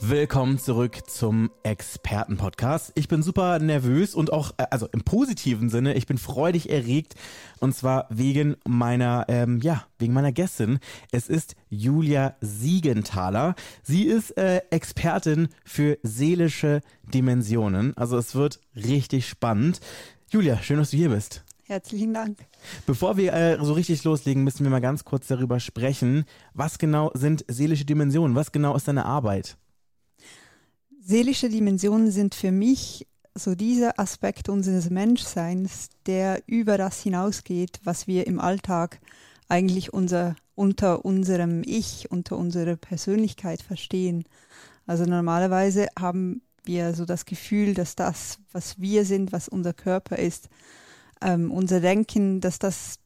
Willkommen zurück zum Expertenpodcast. Ich bin super nervös und auch, äh, also im positiven Sinne, ich bin freudig erregt und zwar wegen meiner, ähm, ja, wegen meiner Gästin. Es ist Julia Siegenthaler. Sie ist äh, Expertin für seelische Dimensionen. Also es wird richtig spannend. Julia, schön, dass du hier bist. Herzlichen Dank. Bevor wir äh, so richtig loslegen, müssen wir mal ganz kurz darüber sprechen. Was genau sind seelische Dimensionen? Was genau ist deine Arbeit? Seelische Dimensionen sind für mich so dieser Aspekt unseres Menschseins, der über das hinausgeht, was wir im Alltag eigentlich unser, unter unserem Ich, unter unserer Persönlichkeit verstehen. Also normalerweise haben wir so das Gefühl, dass das, was wir sind, was unser Körper ist, ähm, unser Denken, dass das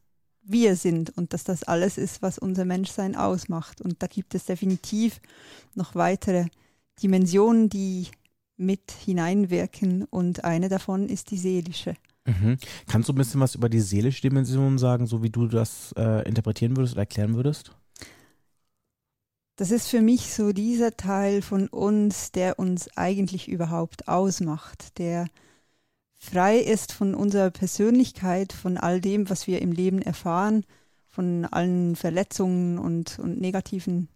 wir sind und dass das alles ist, was unser Menschsein ausmacht. Und da gibt es definitiv noch weitere Dimensionen, die mit hineinwirken und eine davon ist die seelische. Mhm. Kannst du ein bisschen was über die seelische Dimension sagen, so wie du das äh, interpretieren würdest oder erklären würdest? Das ist für mich so dieser Teil von uns, der uns eigentlich überhaupt ausmacht, der frei ist von unserer Persönlichkeit, von all dem, was wir im Leben erfahren, von allen Verletzungen und, und negativen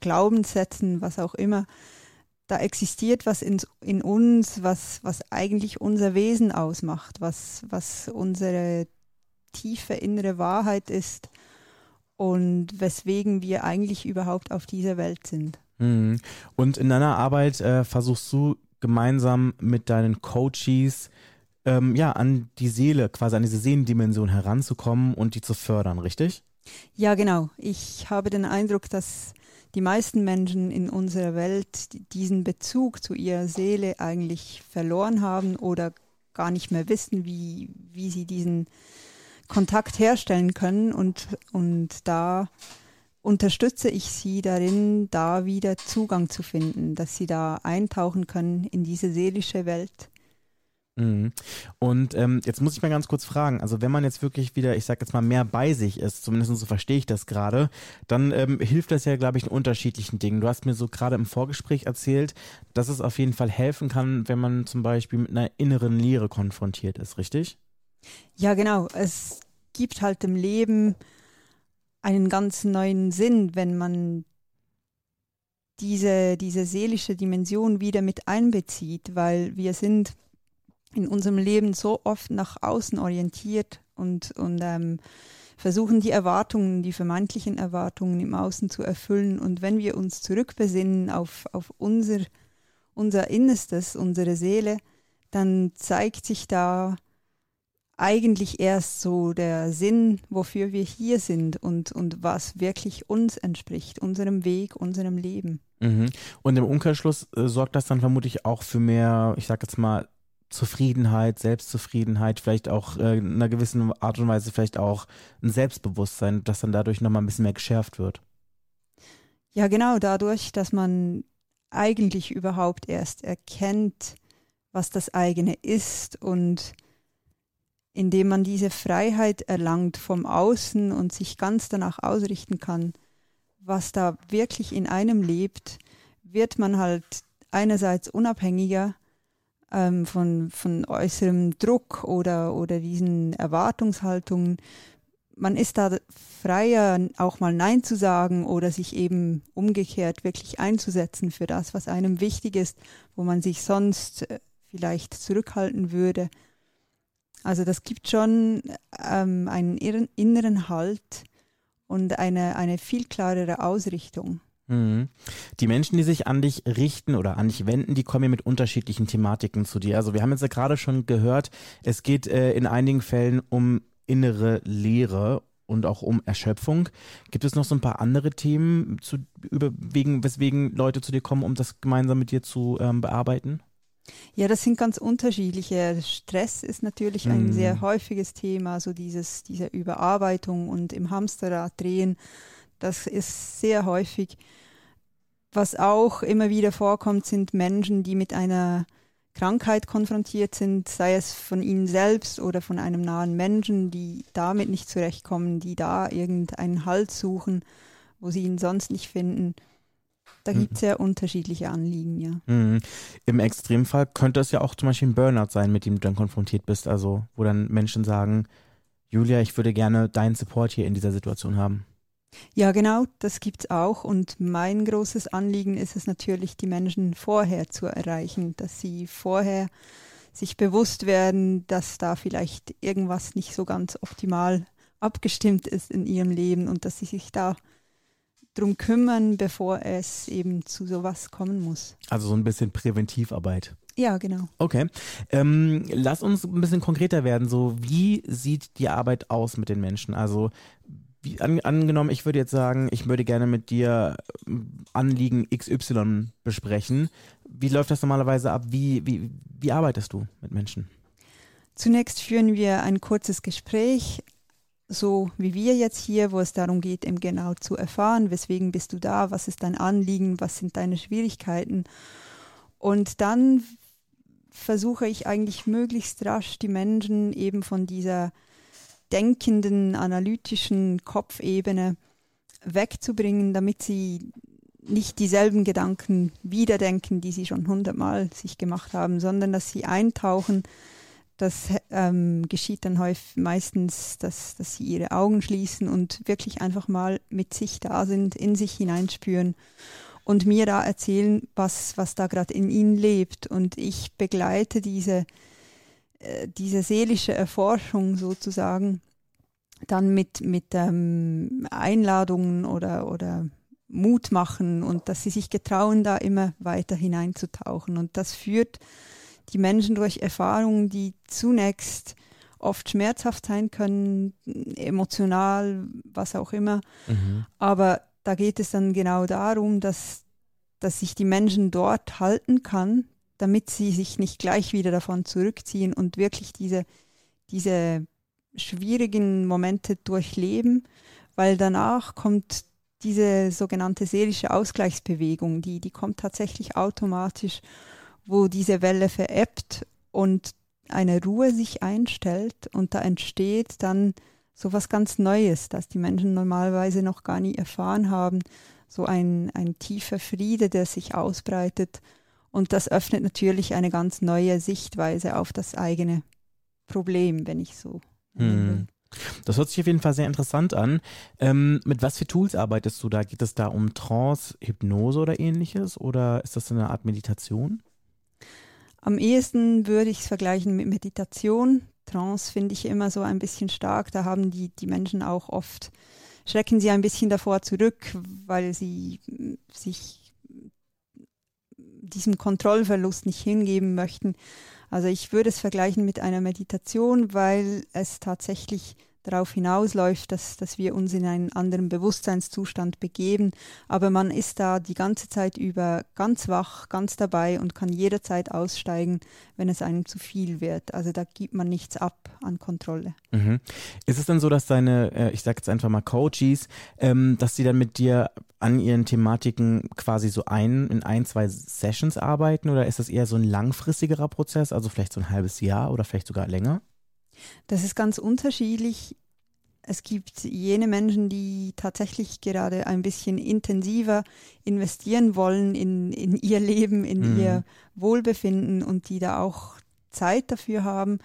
Glaubenssätzen, was auch immer da existiert was in, in uns, was, was eigentlich unser Wesen ausmacht, was, was unsere tiefe innere Wahrheit ist und weswegen wir eigentlich überhaupt auf dieser Welt sind. Mhm. Und in deiner Arbeit äh, versuchst du gemeinsam mit deinen Coaches ähm, ja an die Seele, quasi an diese Seelendimension heranzukommen und die zu fördern, richtig? Ja, genau. Ich habe den Eindruck, dass die meisten Menschen in unserer Welt diesen Bezug zu ihrer Seele eigentlich verloren haben oder gar nicht mehr wissen, wie, wie sie diesen Kontakt herstellen können. Und, und da unterstütze ich sie darin, da wieder Zugang zu finden, dass sie da eintauchen können in diese seelische Welt. Und ähm, jetzt muss ich mal ganz kurz fragen, also wenn man jetzt wirklich wieder, ich sag jetzt mal, mehr bei sich ist, zumindest so verstehe ich das gerade, dann ähm, hilft das ja, glaube ich, in unterschiedlichen Dingen. Du hast mir so gerade im Vorgespräch erzählt, dass es auf jeden Fall helfen kann, wenn man zum Beispiel mit einer inneren Leere konfrontiert ist, richtig? Ja, genau. Es gibt halt im Leben einen ganz neuen Sinn, wenn man diese, diese seelische Dimension wieder mit einbezieht, weil wir sind in unserem Leben so oft nach außen orientiert und, und ähm, versuchen die Erwartungen, die vermeintlichen Erwartungen im Außen zu erfüllen. Und wenn wir uns zurückbesinnen auf, auf unser, unser Innerstes, unsere Seele, dann zeigt sich da eigentlich erst so der Sinn, wofür wir hier sind und, und was wirklich uns entspricht, unserem Weg, unserem Leben. Mhm. Und im Umkehrschluss äh, sorgt das dann vermutlich auch für mehr, ich sag jetzt mal, Zufriedenheit, Selbstzufriedenheit, vielleicht auch äh, in einer gewissen Art und Weise vielleicht auch ein Selbstbewusstsein, das dann dadurch nochmal ein bisschen mehr geschärft wird. Ja, genau, dadurch, dass man eigentlich überhaupt erst erkennt, was das eigene ist und indem man diese Freiheit erlangt vom Außen und sich ganz danach ausrichten kann, was da wirklich in einem lebt, wird man halt einerseits unabhängiger, ähm, von, von äußerem Druck oder, oder diesen Erwartungshaltungen. Man ist da freier, auch mal Nein zu sagen oder sich eben umgekehrt wirklich einzusetzen für das, was einem wichtig ist, wo man sich sonst äh, vielleicht zurückhalten würde. Also das gibt schon ähm, einen inneren Halt und eine, eine viel klarere Ausrichtung. Mhm. Die Menschen, die sich an dich richten oder an dich wenden, die kommen ja mit unterschiedlichen Thematiken zu dir. Also wir haben jetzt ja gerade schon gehört, es geht äh, in einigen Fällen um innere Leere und auch um Erschöpfung. Gibt es noch so ein paar andere Themen, zu, über, wegen, weswegen Leute zu dir kommen, um das gemeinsam mit dir zu ähm, bearbeiten? Ja, das sind ganz unterschiedliche. Stress ist natürlich ein Mhm. sehr häufiges Thema, so dieses, diese Überarbeitung und im Hamsterrad drehen. Das ist sehr häufig. Was auch immer wieder vorkommt, sind Menschen, die mit einer Krankheit konfrontiert sind, sei es von ihnen selbst oder von einem nahen Menschen, die damit nicht zurechtkommen, die da irgendeinen Halt suchen, wo sie ihn sonst nicht finden. Da Mhm. gibt es sehr unterschiedliche Anliegen, ja. Mhm. Im Extremfall könnte es ja auch zum Beispiel ein Burnout sein, mit dem du dann konfrontiert bist. Also, wo dann Menschen sagen, Julia, ich würde gerne deinen Support hier in dieser Situation haben. Ja, genau, das gibt's auch. Und mein großes Anliegen ist es natürlich, die Menschen vorher zu erreichen, dass sie vorher sich bewusst werden, dass da vielleicht irgendwas nicht so ganz optimal abgestimmt ist in ihrem Leben und dass sie sich da drum kümmern, bevor es eben zu sowas kommen muss. Also so ein bisschen Präventivarbeit. Ja, genau. Okay. Ähm, lass uns ein bisschen konkreter werden. So, wie sieht die Arbeit aus mit den Menschen? Also, wie, an, angenommen, ich würde jetzt sagen, ich würde gerne mit dir ähm, Anliegen XY besprechen. Wie läuft das normalerweise ab? Wie, wie, wie arbeitest du mit Menschen? Zunächst führen wir ein kurzes Gespräch, so wie wir jetzt hier, wo es darum geht, eben genau zu erfahren, weswegen bist du da, was ist dein Anliegen, was sind deine Schwierigkeiten. Und dann versuche ich eigentlich möglichst rasch die Menschen eben von dieser denkenden, analytischen Kopfebene wegzubringen, damit sie nicht dieselben Gedanken wiederdenken, die sie schon hundertmal sich gemacht haben, sondern dass sie eintauchen. Das ähm, geschieht dann häufig meistens, dass, dass sie ihre Augen schließen und wirklich einfach mal mit sich da sind, in sich hineinspüren und mir da erzählen, was, was da gerade in ihnen lebt. Und ich begleite diese, äh, diese seelische Erforschung sozusagen dann mit, mit ähm, Einladungen oder, oder Mut machen und dass sie sich getrauen, da immer weiter hineinzutauchen. Und das führt die Menschen durch Erfahrungen, die zunächst oft schmerzhaft sein können, emotional, was auch immer. Mhm. Aber da geht es dann genau darum, dass, dass sich die Menschen dort halten kann, damit sie sich nicht gleich wieder davon zurückziehen und wirklich diese, diese schwierigen Momente durchleben, weil danach kommt diese sogenannte seelische Ausgleichsbewegung, die, die kommt tatsächlich automatisch, wo diese Welle verebbt und eine Ruhe sich einstellt und da entsteht dann so was ganz Neues, das die Menschen normalerweise noch gar nie erfahren haben, so ein, ein tiefer Friede, der sich ausbreitet und das öffnet natürlich eine ganz neue Sichtweise auf das eigene Problem, wenn ich so. Hm. Das hört sich auf jeden Fall sehr interessant an. Ähm, mit was für Tools arbeitest du da? Geht es da um Trance, Hypnose oder ähnliches? Oder ist das eine Art Meditation? Am ehesten würde ich es vergleichen mit Meditation. Trance finde ich immer so ein bisschen stark. Da haben die, die Menschen auch oft, schrecken sie ein bisschen davor zurück, weil sie sich diesem Kontrollverlust nicht hingeben möchten. Also ich würde es vergleichen mit einer Meditation, weil es tatsächlich darauf hinausläuft, dass, dass wir uns in einen anderen Bewusstseinszustand begeben. Aber man ist da die ganze Zeit über ganz wach, ganz dabei und kann jederzeit aussteigen, wenn es einem zu viel wird. Also da gibt man nichts ab an Kontrolle. Mhm. Ist es denn so, dass deine, äh, ich sage jetzt einfach mal Coaches, ähm, dass die dann mit dir an ihren Thematiken quasi so ein, in ein, zwei Sessions arbeiten oder ist das eher so ein langfristigerer Prozess, also vielleicht so ein halbes Jahr oder vielleicht sogar länger? Das ist ganz unterschiedlich. Es gibt jene Menschen, die tatsächlich gerade ein bisschen intensiver investieren wollen in, in ihr Leben, in Mhm. ihr Wohlbefinden und die da auch Zeit dafür haben.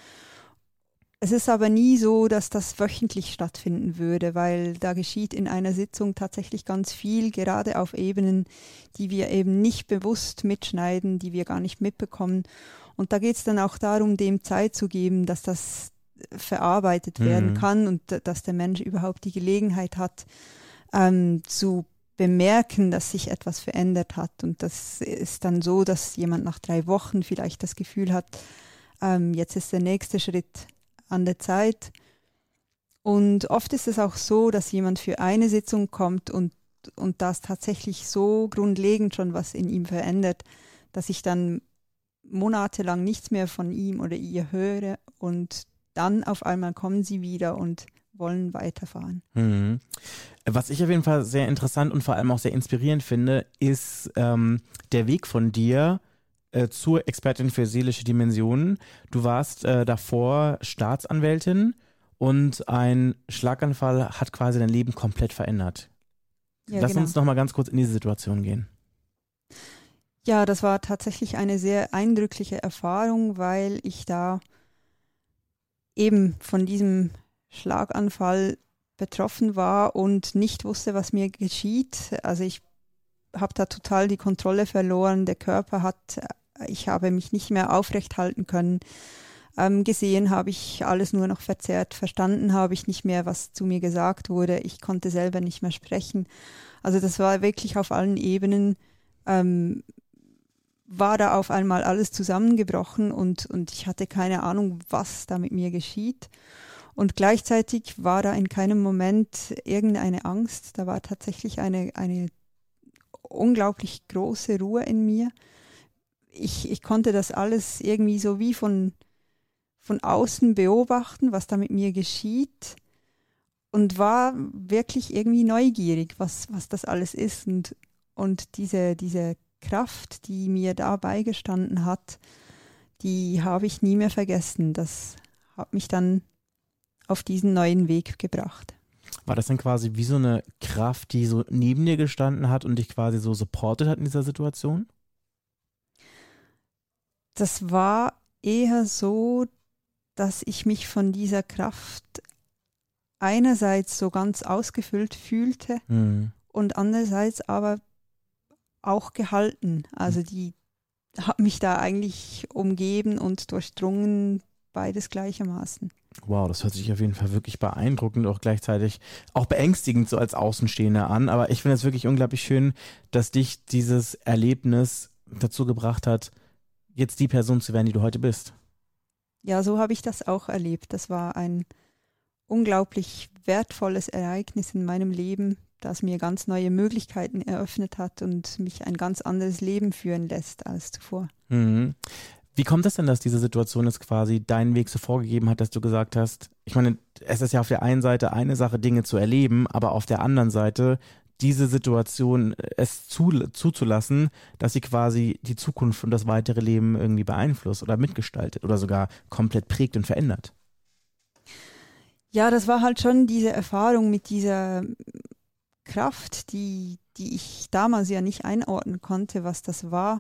Es ist aber nie so, dass das wöchentlich stattfinden würde, weil da geschieht in einer Sitzung tatsächlich ganz viel, gerade auf Ebenen, die wir eben nicht bewusst mitschneiden, die wir gar nicht mitbekommen. Und da geht es dann auch darum, dem Zeit zu geben, dass das verarbeitet werden Mhm. kann und dass der Mensch überhaupt die Gelegenheit hat, ähm, zu bemerken, dass sich etwas verändert hat. Und das ist dann so, dass jemand nach drei Wochen vielleicht das Gefühl hat, ähm, jetzt ist der nächste Schritt an der Zeit. Und oft ist es auch so, dass jemand für eine Sitzung kommt und, und das tatsächlich so grundlegend schon was in ihm verändert, dass ich dann monatelang nichts mehr von ihm oder ihr höre und dann auf einmal kommen sie wieder und wollen weiterfahren. Mhm. Was ich auf jeden Fall sehr interessant und vor allem auch sehr inspirierend finde, ist ähm, der Weg von dir äh, zur Expertin für seelische Dimensionen. Du warst äh, davor Staatsanwältin und ein Schlaganfall hat quasi dein Leben komplett verändert. Ja, Lass genau. uns noch mal ganz kurz in diese Situation gehen. Ja, das war tatsächlich eine sehr eindrückliche Erfahrung, weil ich da eben von diesem Schlaganfall betroffen war und nicht wusste, was mir geschieht. Also ich habe da total die Kontrolle verloren. Der Körper hat, ich habe mich nicht mehr aufrecht halten können. Ähm, gesehen habe ich alles nur noch verzerrt. Verstanden habe ich nicht mehr, was zu mir gesagt wurde. Ich konnte selber nicht mehr sprechen. Also das war wirklich auf allen Ebenen, ähm, war da auf einmal alles zusammengebrochen und, und ich hatte keine Ahnung, was da mit mir geschieht. Und gleichzeitig war da in keinem Moment irgendeine Angst. Da war tatsächlich eine, eine unglaublich große Ruhe in mir. Ich, ich konnte das alles irgendwie so wie von, von außen beobachten, was da mit mir geschieht. Und war wirklich irgendwie neugierig, was, was das alles ist. Und, und diese, diese Kraft, die mir da beigestanden hat, die habe ich nie mehr vergessen. Das hat mich dann auf diesen neuen Weg gebracht. War das dann quasi wie so eine Kraft, die so neben dir gestanden hat und dich quasi so supportet hat in dieser Situation? Das war eher so, dass ich mich von dieser Kraft einerseits so ganz ausgefüllt fühlte mhm. und andererseits aber auch gehalten. Also die hat mich da eigentlich umgeben und durchdrungen, beides gleichermaßen. Wow, das hört sich auf jeden Fall wirklich beeindruckend, auch gleichzeitig auch beängstigend so als Außenstehender an. Aber ich finde es wirklich unglaublich schön, dass dich dieses Erlebnis dazu gebracht hat, jetzt die Person zu werden, die du heute bist. Ja, so habe ich das auch erlebt. Das war ein unglaublich wertvolles Ereignis in meinem Leben, das mir ganz neue Möglichkeiten eröffnet hat und mich ein ganz anderes Leben führen lässt als zuvor. Mhm. Wie kommt es denn, dass diese Situation jetzt quasi deinen Weg so vorgegeben hat, dass du gesagt hast, ich meine, es ist ja auf der einen Seite eine Sache, Dinge zu erleben, aber auf der anderen Seite diese Situation äh, es zu, zuzulassen, dass sie quasi die Zukunft und das weitere Leben irgendwie beeinflusst oder mitgestaltet oder sogar komplett prägt und verändert. Ja, das war halt schon diese Erfahrung mit dieser Kraft, die, die ich damals ja nicht einordnen konnte, was das war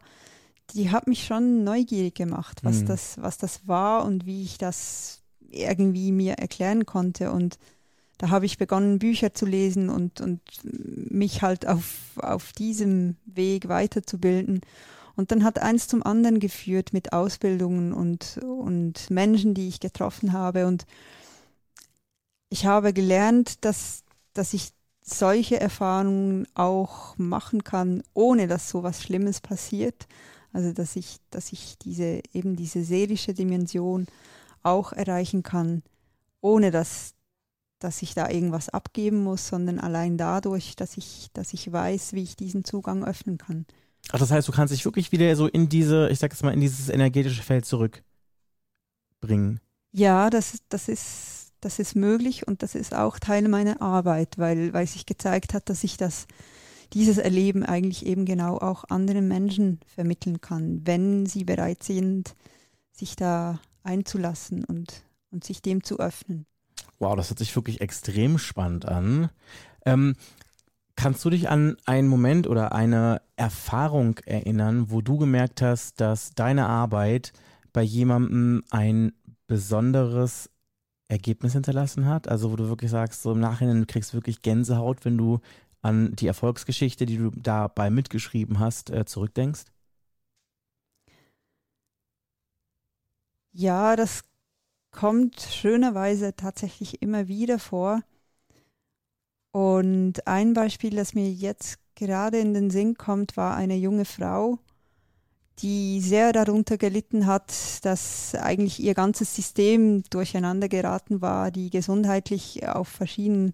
die hat mich schon neugierig gemacht, was, mhm. das, was das war und wie ich das irgendwie mir erklären konnte. Und da habe ich begonnen, Bücher zu lesen und, und mich halt auf, auf diesem Weg weiterzubilden. Und dann hat eins zum anderen geführt mit Ausbildungen und, und Menschen, die ich getroffen habe. Und ich habe gelernt, dass, dass ich solche Erfahrungen auch machen kann, ohne dass so was Schlimmes passiert. Also dass ich, dass ich diese eben diese seelische Dimension auch erreichen kann, ohne dass, dass ich da irgendwas abgeben muss, sondern allein dadurch, dass ich, dass ich weiß, wie ich diesen Zugang öffnen kann. Ach, das heißt, du kannst dich wirklich wieder so in diese, ich sag jetzt mal, in dieses energetische Feld zurückbringen. Ja, das, das ist, das ist möglich und das ist auch Teil meiner Arbeit, weil, weil sich gezeigt hat, dass ich das dieses Erleben eigentlich eben genau auch anderen Menschen vermitteln kann, wenn sie bereit sind, sich da einzulassen und, und sich dem zu öffnen. Wow, das hört sich wirklich extrem spannend an. Ähm, kannst du dich an einen Moment oder eine Erfahrung erinnern, wo du gemerkt hast, dass deine Arbeit bei jemandem ein besonderes Ergebnis hinterlassen hat? Also wo du wirklich sagst, so im Nachhinein du kriegst wirklich Gänsehaut, wenn du an die Erfolgsgeschichte, die du dabei mitgeschrieben hast, äh, zurückdenkst? Ja, das kommt schönerweise tatsächlich immer wieder vor. Und ein Beispiel, das mir jetzt gerade in den Sinn kommt, war eine junge Frau, die sehr darunter gelitten hat, dass eigentlich ihr ganzes System durcheinander geraten war, die gesundheitlich auf verschiedenen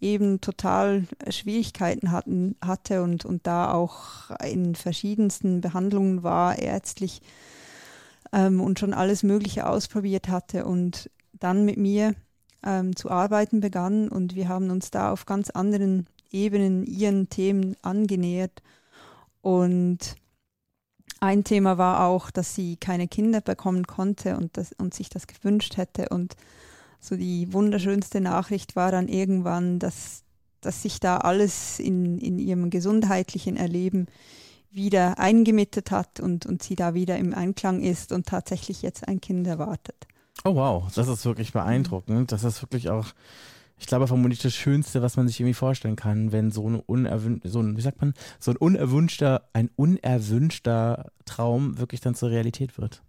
eben total Schwierigkeiten hatten, hatte und, und da auch in verschiedensten Behandlungen war, ärztlich. ähm, und schon alles Mögliche ausprobiert hatte und dann mit mir ähm, zu arbeiten begann und wir haben uns da auf ganz anderen Ebenen ihren Themen angenähert und ein Thema war auch, dass sie keine Kinder bekommen konnte und, das, und sich das gewünscht hätte. Und so die wunderschönste Nachricht war dann irgendwann, dass, dass sich da alles in, in ihrem gesundheitlichen Erleben wieder eingemittet hat und, und sie da wieder im Einklang ist und tatsächlich jetzt ein Kind erwartet. Oh wow, das ist wirklich beeindruckend. Das ist wirklich auch ich glaube, vermutlich das Schönste, was man sich irgendwie vorstellen kann, wenn so ein unerwünschter, so ein, wie sagt man, so ein unerwünschter, ein unerwünschter Traum wirklich dann zur Realität wird.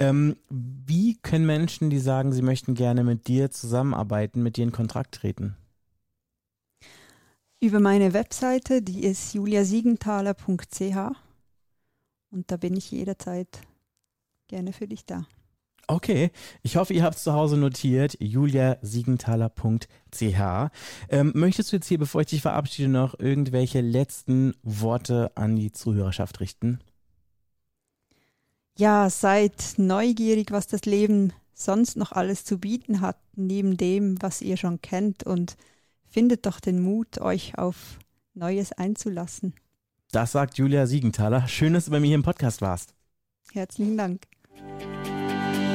Ähm, wie können Menschen, die sagen, sie möchten gerne mit dir zusammenarbeiten, mit dir in Kontakt treten? Über meine Webseite, die ist juliasiegenthaler.ch und da bin ich jederzeit gerne für dich da. Okay, ich hoffe, ihr habt es zu Hause notiert, juliasiegenthaler.ch. Ähm, möchtest du jetzt hier, bevor ich dich verabschiede, noch irgendwelche letzten Worte an die Zuhörerschaft richten? Ja, seid neugierig, was das Leben sonst noch alles zu bieten hat, neben dem, was ihr schon kennt und findet doch den Mut, euch auf Neues einzulassen. Das sagt Julia Siegenthaler. Schön, dass du bei mir hier im Podcast warst. Herzlichen Dank.